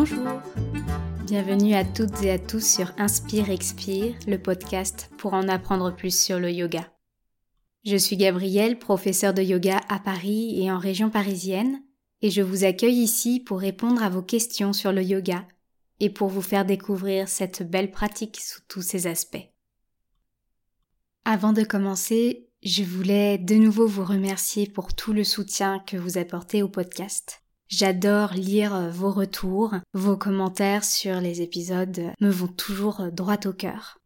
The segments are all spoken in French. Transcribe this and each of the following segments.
Bonjour Bienvenue à toutes et à tous sur Inspire Expire, le podcast pour en apprendre plus sur le yoga. Je suis Gabrielle, professeure de yoga à Paris et en région parisienne, et je vous accueille ici pour répondre à vos questions sur le yoga et pour vous faire découvrir cette belle pratique sous tous ses aspects. Avant de commencer, je voulais de nouveau vous remercier pour tout le soutien que vous apportez au podcast. J'adore lire euh, vos retours, vos commentaires sur les épisodes me vont toujours euh, droit au cœur.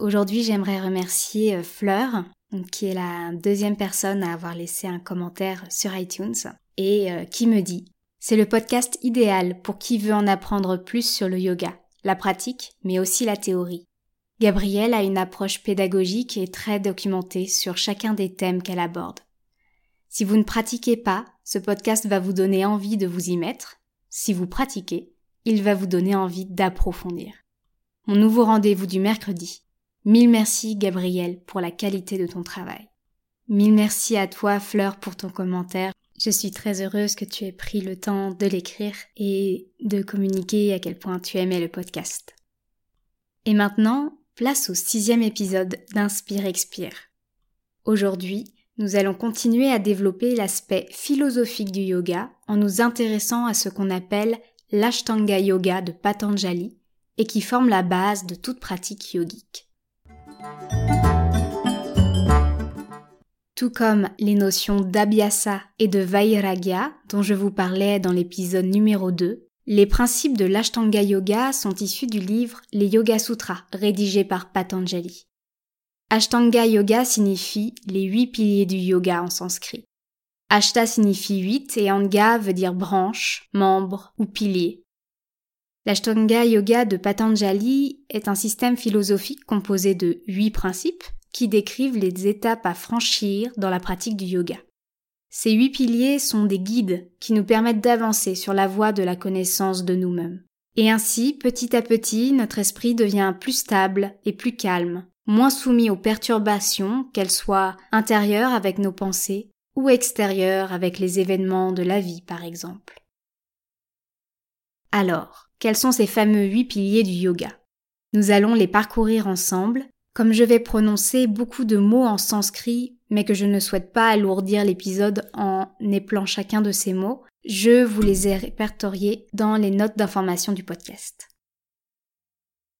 Aujourd'hui, j'aimerais remercier euh, Fleur, qui est la deuxième personne à avoir laissé un commentaire sur iTunes, et qui me dit C'est le podcast idéal pour qui veut en apprendre plus sur le yoga, la pratique, mais aussi la théorie. Gabrielle a une approche pédagogique et très documentée sur chacun des thèmes qu'elle aborde. Si vous ne pratiquez pas, ce podcast va vous donner envie de vous y mettre. Si vous pratiquez, il va vous donner envie d'approfondir. Mon nouveau rendez-vous du mercredi. Mille merci Gabriel pour la qualité de ton travail. Mille merci à toi Fleur pour ton commentaire. Je suis très heureuse que tu aies pris le temps de l'écrire et de communiquer à quel point tu aimais le podcast. Et maintenant, place au sixième épisode d'Inspire Expire. Aujourd'hui, nous allons continuer à développer l'aspect philosophique du yoga en nous intéressant à ce qu'on appelle l'Ashtanga Yoga de Patanjali et qui forme la base de toute pratique yogique. Tout comme les notions d'Abhyasa et de Vairagya dont je vous parlais dans l'épisode numéro 2, les principes de l'Ashtanga Yoga sont issus du livre Les Yoga Sutras rédigé par Patanjali. Ashtanga Yoga signifie les huit piliers du yoga en sanskrit. Ashta signifie huit et Anga veut dire branche, membre ou pilier. L'Ashtanga Yoga de Patanjali est un système philosophique composé de huit principes qui décrivent les étapes à franchir dans la pratique du yoga. Ces huit piliers sont des guides qui nous permettent d'avancer sur la voie de la connaissance de nous-mêmes. Et ainsi, petit à petit, notre esprit devient plus stable et plus calme, moins soumis aux perturbations, qu'elles soient intérieures avec nos pensées ou extérieures avec les événements de la vie, par exemple. Alors, quels sont ces fameux huit piliers du yoga? Nous allons les parcourir ensemble, comme je vais prononcer beaucoup de mots en sanskrit, mais que je ne souhaite pas alourdir l'épisode en épelant chacun de ces mots, je vous les ai répertoriés dans les notes d'information du podcast.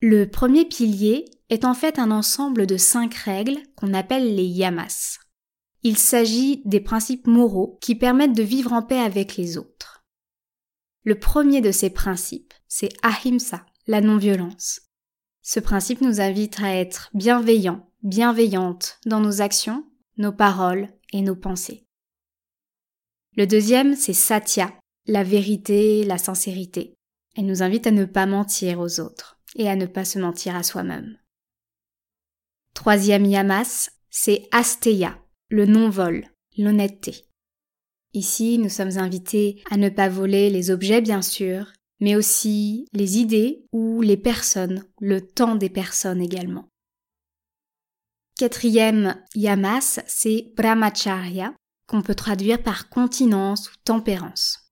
Le premier pilier est en fait un ensemble de cinq règles qu'on appelle les yamas. Il s'agit des principes moraux qui permettent de vivre en paix avec les autres. Le premier de ces principes, c'est ahimsa, la non-violence. Ce principe nous invite à être bienveillants, bienveillantes dans nos actions, nos paroles et nos pensées. Le deuxième, c'est satya, la vérité, la sincérité. Elle nous invite à ne pas mentir aux autres et à ne pas se mentir à soi-même. Troisième yamas, c'est asteya, le non-vol, l'honnêteté. Ici, nous sommes invités à ne pas voler les objets, bien sûr, mais aussi les idées ou les personnes, le temps des personnes également. Quatrième yamas, c'est brahmacharya, qu'on peut traduire par continence ou tempérance.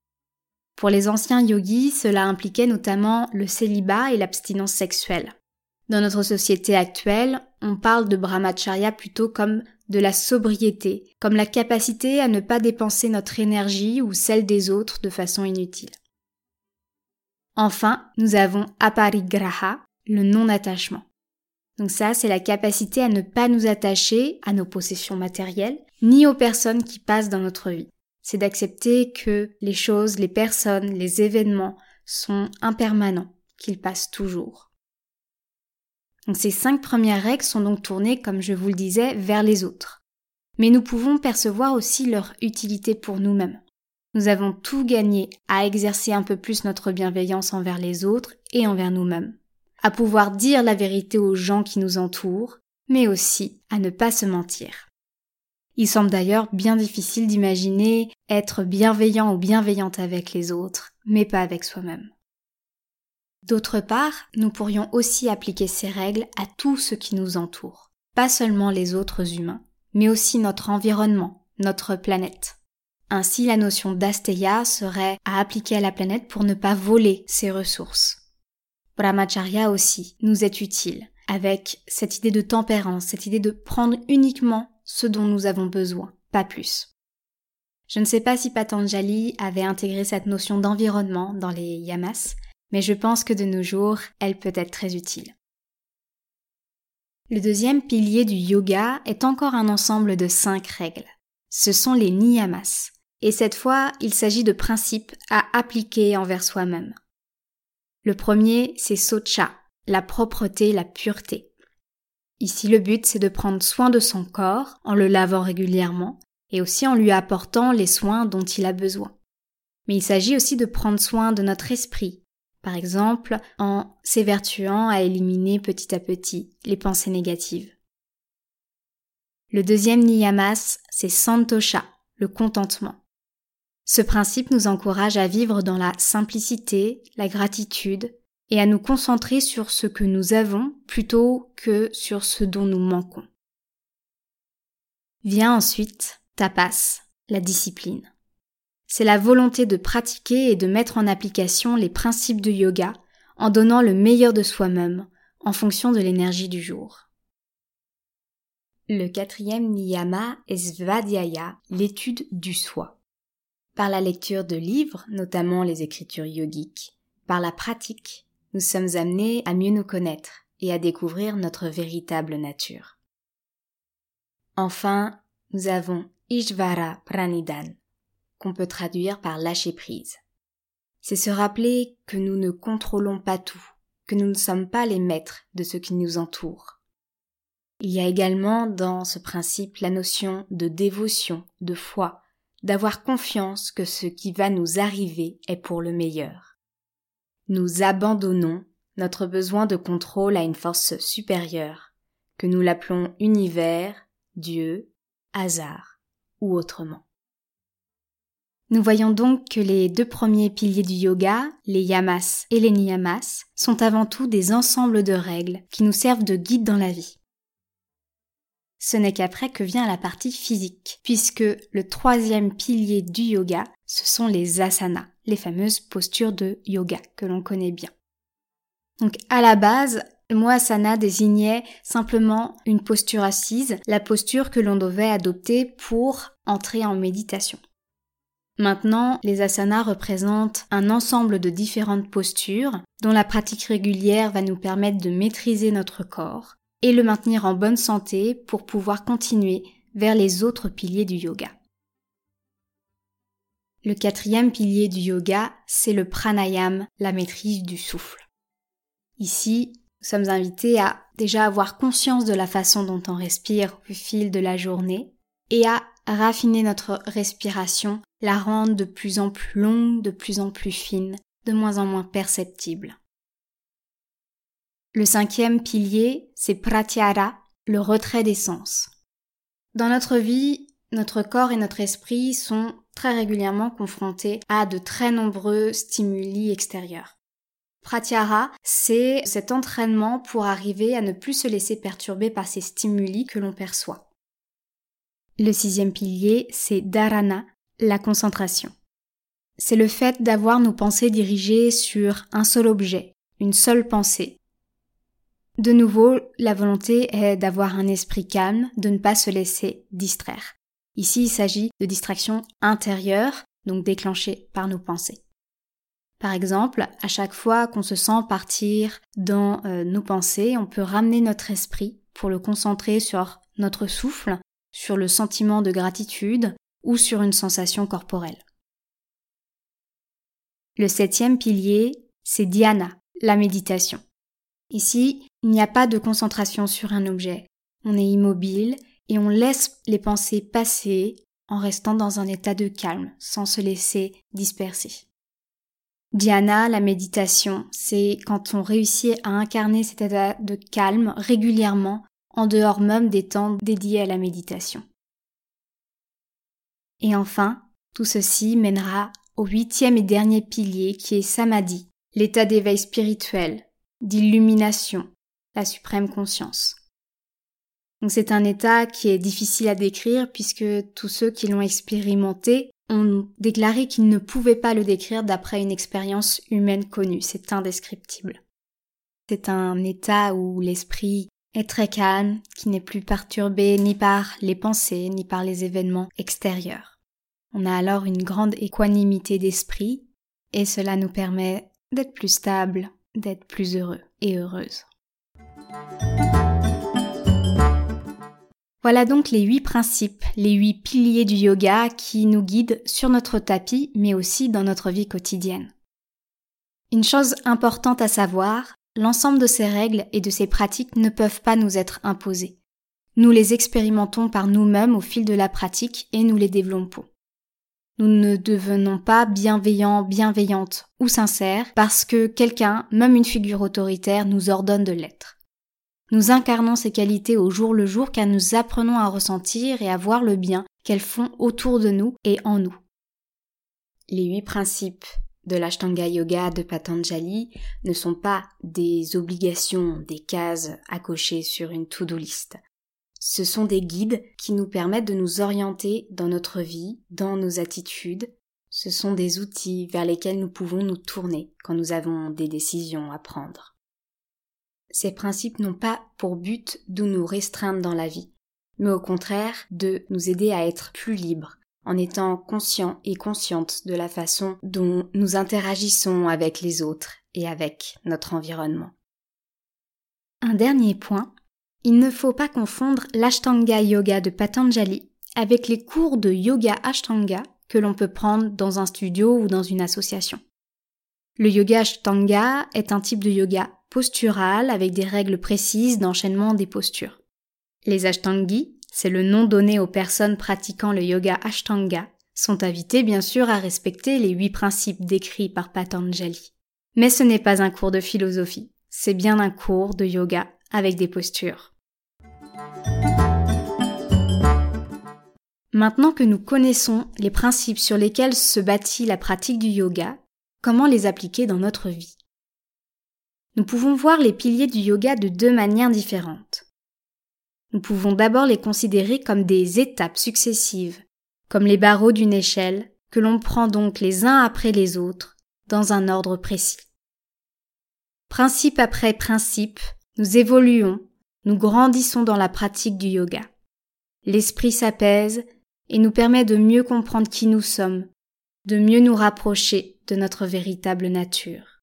Pour les anciens yogis, cela impliquait notamment le célibat et l'abstinence sexuelle. Dans notre société actuelle, on parle de brahmacharya plutôt comme de la sobriété, comme la capacité à ne pas dépenser notre énergie ou celle des autres de façon inutile. Enfin, nous avons aparigraha, le non-attachement. Donc ça, c'est la capacité à ne pas nous attacher à nos possessions matérielles, ni aux personnes qui passent dans notre vie c'est d'accepter que les choses, les personnes, les événements sont impermanents, qu'ils passent toujours. Ces cinq premières règles sont donc tournées, comme je vous le disais, vers les autres. Mais nous pouvons percevoir aussi leur utilité pour nous-mêmes. Nous avons tout gagné à exercer un peu plus notre bienveillance envers les autres et envers nous-mêmes, à pouvoir dire la vérité aux gens qui nous entourent, mais aussi à ne pas se mentir. Il semble d'ailleurs bien difficile d'imaginer être bienveillant ou bienveillante avec les autres, mais pas avec soi-même. D'autre part, nous pourrions aussi appliquer ces règles à tout ce qui nous entoure, pas seulement les autres humains, mais aussi notre environnement, notre planète. Ainsi, la notion d'asteya serait à appliquer à la planète pour ne pas voler ses ressources. Brahmacharya aussi nous est utile, avec cette idée de tempérance, cette idée de prendre uniquement ce dont nous avons besoin, pas plus. Je ne sais pas si Patanjali avait intégré cette notion d'environnement dans les yamas, mais je pense que de nos jours, elle peut être très utile. Le deuxième pilier du yoga est encore un ensemble de cinq règles. Ce sont les niyamas, et cette fois, il s'agit de principes à appliquer envers soi-même. Le premier, c'est socha, la propreté, la pureté. Ici, le but, c'est de prendre soin de son corps en le lavant régulièrement et aussi en lui apportant les soins dont il a besoin. Mais il s'agit aussi de prendre soin de notre esprit, par exemple en s'évertuant à éliminer petit à petit les pensées négatives. Le deuxième niyamas, c'est santosha, le contentement. Ce principe nous encourage à vivre dans la simplicité, la gratitude, et à nous concentrer sur ce que nous avons plutôt que sur ce dont nous manquons. Vient ensuite tapas, la discipline. C'est la volonté de pratiquer et de mettre en application les principes de yoga en donnant le meilleur de soi-même en fonction de l'énergie du jour. Le quatrième niyama est svadhyaya, l'étude du soi. Par la lecture de livres, notamment les écritures yogiques, par la pratique, nous sommes amenés à mieux nous connaître et à découvrir notre véritable nature. Enfin, nous avons Ishvara Pranidan, qu'on peut traduire par lâcher prise. C'est se rappeler que nous ne contrôlons pas tout, que nous ne sommes pas les maîtres de ce qui nous entoure. Il y a également dans ce principe la notion de dévotion, de foi, d'avoir confiance que ce qui va nous arriver est pour le meilleur nous abandonnons notre besoin de contrôle à une force supérieure, que nous l'appelons univers, Dieu, hasard ou autrement. Nous voyons donc que les deux premiers piliers du yoga, les yamas et les niyamas, sont avant tout des ensembles de règles qui nous servent de guide dans la vie. Ce n'est qu'après que vient la partie physique, puisque le troisième pilier du yoga, ce sont les asanas, les fameuses postures de yoga que l'on connaît bien. Donc à la base, le mot asana désignait simplement une posture assise, la posture que l'on devait adopter pour entrer en méditation. Maintenant, les asanas représentent un ensemble de différentes postures dont la pratique régulière va nous permettre de maîtriser notre corps et le maintenir en bonne santé pour pouvoir continuer vers les autres piliers du yoga. Le quatrième pilier du yoga, c'est le pranayam, la maîtrise du souffle. Ici, nous sommes invités à déjà avoir conscience de la façon dont on respire au fil de la journée et à raffiner notre respiration, la rendre de plus en plus longue, de plus en plus fine, de moins en moins perceptible. Le cinquième pilier, c'est pratyahara, le retrait des sens. Dans notre vie, notre corps et notre esprit sont très régulièrement confrontés à de très nombreux stimuli extérieurs. Pratyahara, c'est cet entraînement pour arriver à ne plus se laisser perturber par ces stimuli que l'on perçoit. Le sixième pilier, c'est dharana, la concentration. C'est le fait d'avoir nos pensées dirigées sur un seul objet, une seule pensée. De nouveau, la volonté est d'avoir un esprit calme, de ne pas se laisser distraire. Ici, il s'agit de distractions intérieures, donc déclenchées par nos pensées. Par exemple, à chaque fois qu'on se sent partir dans euh, nos pensées, on peut ramener notre esprit pour le concentrer sur notre souffle, sur le sentiment de gratitude ou sur une sensation corporelle. Le septième pilier, c'est dhyana, la méditation. Ici, il n'y a pas de concentration sur un objet. On est immobile et on laisse les pensées passer en restant dans un état de calme, sans se laisser disperser. Dhyana, la méditation, c'est quand on réussit à incarner cet état de calme régulièrement, en dehors même des temps dédiés à la méditation. Et enfin, tout ceci mènera au huitième et dernier pilier qui est samadhi, l'état d'éveil spirituel, d'illumination, la suprême conscience. C'est un état qui est difficile à décrire puisque tous ceux qui l'ont expérimenté ont déclaré qu'ils ne pouvaient pas le décrire d'après une expérience humaine connue. C'est indescriptible. C'est un état où l'esprit est très calme, qui n'est plus perturbé ni par les pensées, ni par les événements extérieurs. On a alors une grande équanimité d'esprit, et cela nous permet d'être plus stable, d'être plus heureux et heureuse. Voilà donc les huit principes, les huit piliers du yoga qui nous guident sur notre tapis, mais aussi dans notre vie quotidienne. Une chose importante à savoir, l'ensemble de ces règles et de ces pratiques ne peuvent pas nous être imposées. Nous les expérimentons par nous-mêmes au fil de la pratique et nous les développons. Nous ne devenons pas bienveillants, bienveillantes ou sincères parce que quelqu'un, même une figure autoritaire, nous ordonne de l'être. Nous incarnons ces qualités au jour le jour car nous apprenons à ressentir et à voir le bien qu'elles font autour de nous et en nous. Les huit principes de l'Ashtanga Yoga de Patanjali ne sont pas des obligations, des cases à cocher sur une to-do list. Ce sont des guides qui nous permettent de nous orienter dans notre vie, dans nos attitudes. Ce sont des outils vers lesquels nous pouvons nous tourner quand nous avons des décisions à prendre. Ces principes n'ont pas pour but de nous restreindre dans la vie, mais au contraire de nous aider à être plus libres, en étant conscients et conscientes de la façon dont nous interagissons avec les autres et avec notre environnement. Un dernier point il ne faut pas confondre l'Ashtanga Yoga de Patanjali avec les cours de Yoga Ashtanga que l'on peut prendre dans un studio ou dans une association. Le Yoga Ashtanga est un type de yoga postural avec des règles précises d'enchaînement des postures. Les Ashtangis, c'est le nom donné aux personnes pratiquant le yoga Ashtanga, sont invités bien sûr à respecter les huit principes décrits par Patanjali. Mais ce n'est pas un cours de philosophie, c'est bien un cours de yoga avec des postures. Maintenant que nous connaissons les principes sur lesquels se bâtit la pratique du yoga, comment les appliquer dans notre vie? Nous pouvons voir les piliers du yoga de deux manières différentes. Nous pouvons d'abord les considérer comme des étapes successives, comme les barreaux d'une échelle, que l'on prend donc les uns après les autres, dans un ordre précis. Principe après principe, nous évoluons, nous grandissons dans la pratique du yoga. L'esprit s'apaise et nous permet de mieux comprendre qui nous sommes, de mieux nous rapprocher de notre véritable nature.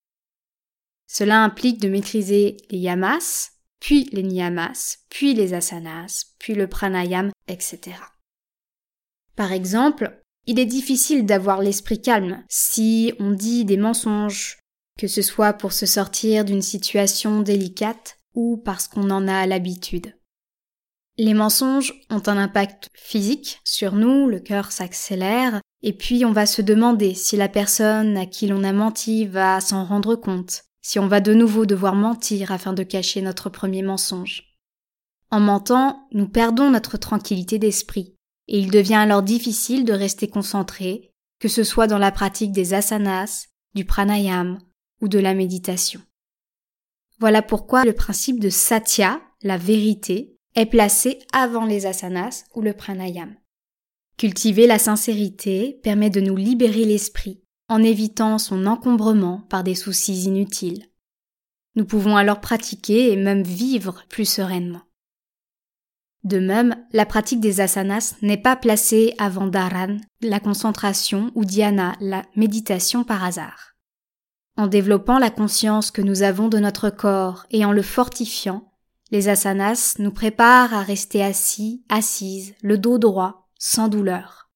Cela implique de maîtriser les yamas, puis les niyamas, puis les asanas, puis le pranayam, etc. Par exemple, il est difficile d'avoir l'esprit calme si on dit des mensonges, que ce soit pour se sortir d'une situation délicate ou parce qu'on en a l'habitude. Les mensonges ont un impact physique sur nous, le cœur s'accélère, et puis on va se demander si la personne à qui l'on a menti va s'en rendre compte, si on va de nouveau devoir mentir afin de cacher notre premier mensonge. En mentant, nous perdons notre tranquillité d'esprit, et il devient alors difficile de rester concentré, que ce soit dans la pratique des asanas, du pranayam ou de la méditation. Voilà pourquoi le principe de satya, la vérité, est placé avant les asanas ou le pranayam. Cultiver la sincérité permet de nous libérer l'esprit en évitant son encombrement par des soucis inutiles. Nous pouvons alors pratiquer et même vivre plus sereinement. De même, la pratique des asanas n'est pas placée avant dharan, la concentration, ou dhyana, la méditation par hasard. En développant la conscience que nous avons de notre corps et en le fortifiant, les asanas nous préparent à rester assis, assises, le dos droit, sans douleur.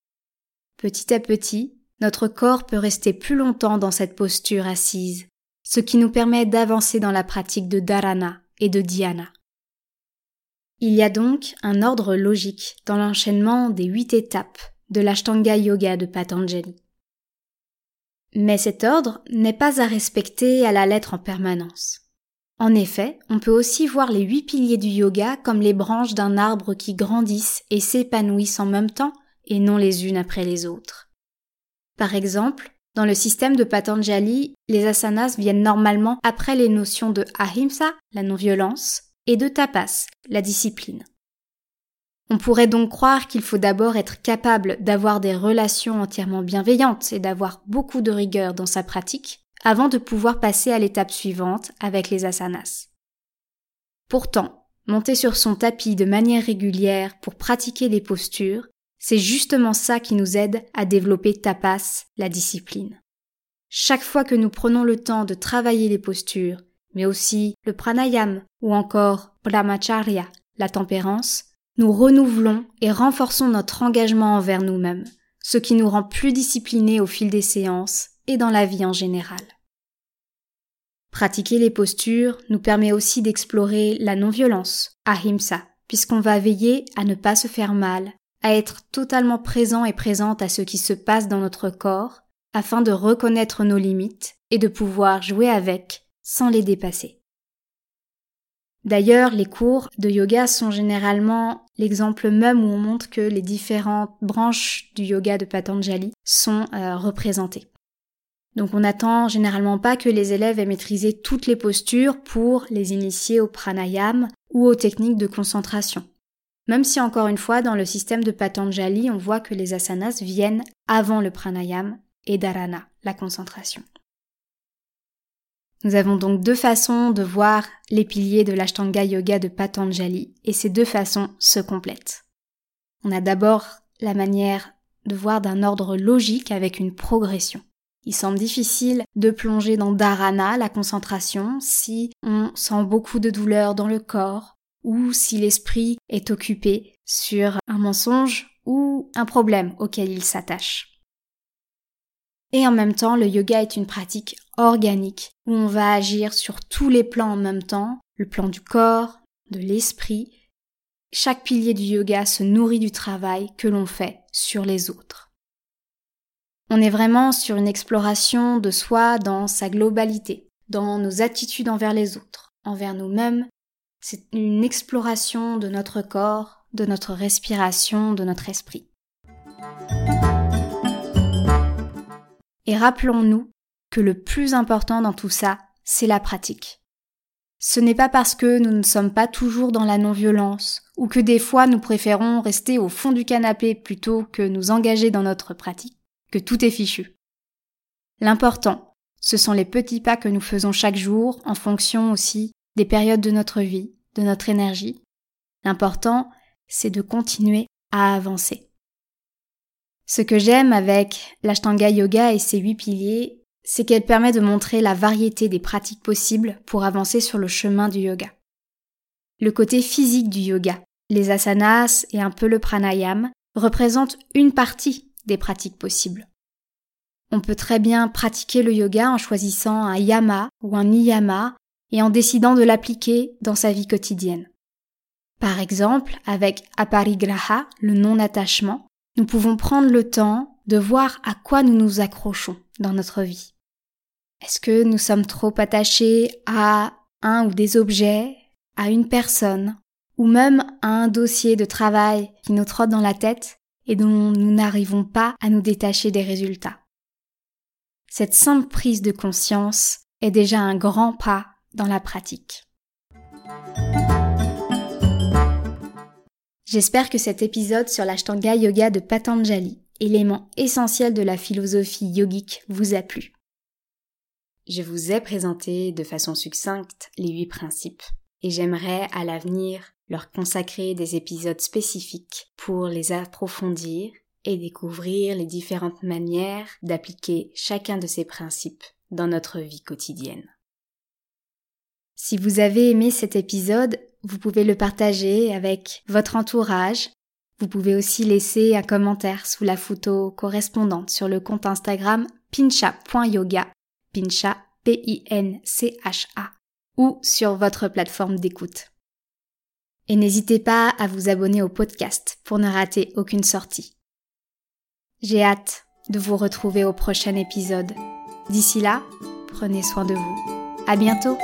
Petit à petit, notre corps peut rester plus longtemps dans cette posture assise, ce qui nous permet d'avancer dans la pratique de dharana et de dhyana. Il y a donc un ordre logique dans l'enchaînement des huit étapes de l'Ashtanga Yoga de Patanjali. Mais cet ordre n'est pas à respecter à la lettre en permanence. En effet, on peut aussi voir les huit piliers du yoga comme les branches d'un arbre qui grandissent et s'épanouissent en même temps et non les unes après les autres. Par exemple, dans le système de Patanjali, les asanas viennent normalement après les notions de ahimsa, la non-violence, et de tapas, la discipline. On pourrait donc croire qu'il faut d'abord être capable d'avoir des relations entièrement bienveillantes et d'avoir beaucoup de rigueur dans sa pratique avant de pouvoir passer à l'étape suivante avec les asanas. Pourtant, monter sur son tapis de manière régulière pour pratiquer les postures, c'est justement ça qui nous aide à développer tapas, la discipline. Chaque fois que nous prenons le temps de travailler les postures, mais aussi le pranayam ou encore brahmacharya, la tempérance, nous renouvelons et renforçons notre engagement envers nous-mêmes, ce qui nous rend plus disciplinés au fil des séances et dans la vie en général. Pratiquer les postures nous permet aussi d'explorer la non-violence, ahimsa, puisqu'on va veiller à ne pas se faire mal, à être totalement présent et présente à ce qui se passe dans notre corps, afin de reconnaître nos limites et de pouvoir jouer avec sans les dépasser. D'ailleurs, les cours de yoga sont généralement l'exemple même où on montre que les différentes branches du yoga de Patanjali sont euh, représentées. Donc on n'attend généralement pas que les élèves aient maîtrisé toutes les postures pour les initier au pranayam ou aux techniques de concentration. Même si encore une fois dans le système de Patanjali on voit que les asanas viennent avant le pranayam et dharana, la concentration. Nous avons donc deux façons de voir les piliers de l'Ashtanga Yoga de Patanjali et ces deux façons se complètent. On a d'abord la manière de voir d'un ordre logique avec une progression. Il semble difficile de plonger dans dharana, la concentration, si on sent beaucoup de douleur dans le corps ou si l'esprit est occupé sur un mensonge ou un problème auquel il s'attache. Et en même temps, le yoga est une pratique organique où on va agir sur tous les plans en même temps, le plan du corps, de l'esprit. Chaque pilier du yoga se nourrit du travail que l'on fait sur les autres. On est vraiment sur une exploration de soi dans sa globalité, dans nos attitudes envers les autres, envers nous-mêmes. C'est une exploration de notre corps, de notre respiration, de notre esprit. Et rappelons-nous que le plus important dans tout ça, c'est la pratique. Ce n'est pas parce que nous ne sommes pas toujours dans la non-violence, ou que des fois nous préférons rester au fond du canapé plutôt que nous engager dans notre pratique, que tout est fichu. L'important, ce sont les petits pas que nous faisons chaque jour en fonction aussi des périodes de notre vie, notre énergie. L'important, c'est de continuer à avancer. Ce que j'aime avec l'Ashtanga Yoga et ses huit piliers, c'est qu'elle permet de montrer la variété des pratiques possibles pour avancer sur le chemin du yoga. Le côté physique du yoga, les asanas et un peu le pranayam, représentent une partie des pratiques possibles. On peut très bien pratiquer le yoga en choisissant un yama ou un niyama et en décidant de l'appliquer dans sa vie quotidienne. Par exemple, avec aparigraha, le non-attachement, nous pouvons prendre le temps de voir à quoi nous nous accrochons dans notre vie. Est-ce que nous sommes trop attachés à un ou des objets, à une personne, ou même à un dossier de travail qui nous trotte dans la tête et dont nous n'arrivons pas à nous détacher des résultats? Cette simple prise de conscience est déjà un grand pas dans la pratique. J'espère que cet épisode sur l'Ashtanga Yoga de Patanjali, élément essentiel de la philosophie yogique, vous a plu. Je vous ai présenté de façon succincte les huit principes, et j'aimerais à l'avenir leur consacrer des épisodes spécifiques pour les approfondir et découvrir les différentes manières d'appliquer chacun de ces principes dans notre vie quotidienne. Si vous avez aimé cet épisode, vous pouvez le partager avec votre entourage. Vous pouvez aussi laisser un commentaire sous la photo correspondante sur le compte Instagram pincha.yoga, pincha P-I-N-C-H-A, ou sur votre plateforme d'écoute. Et n'hésitez pas à vous abonner au podcast pour ne rater aucune sortie. J'ai hâte de vous retrouver au prochain épisode. D'ici là, prenez soin de vous. À bientôt!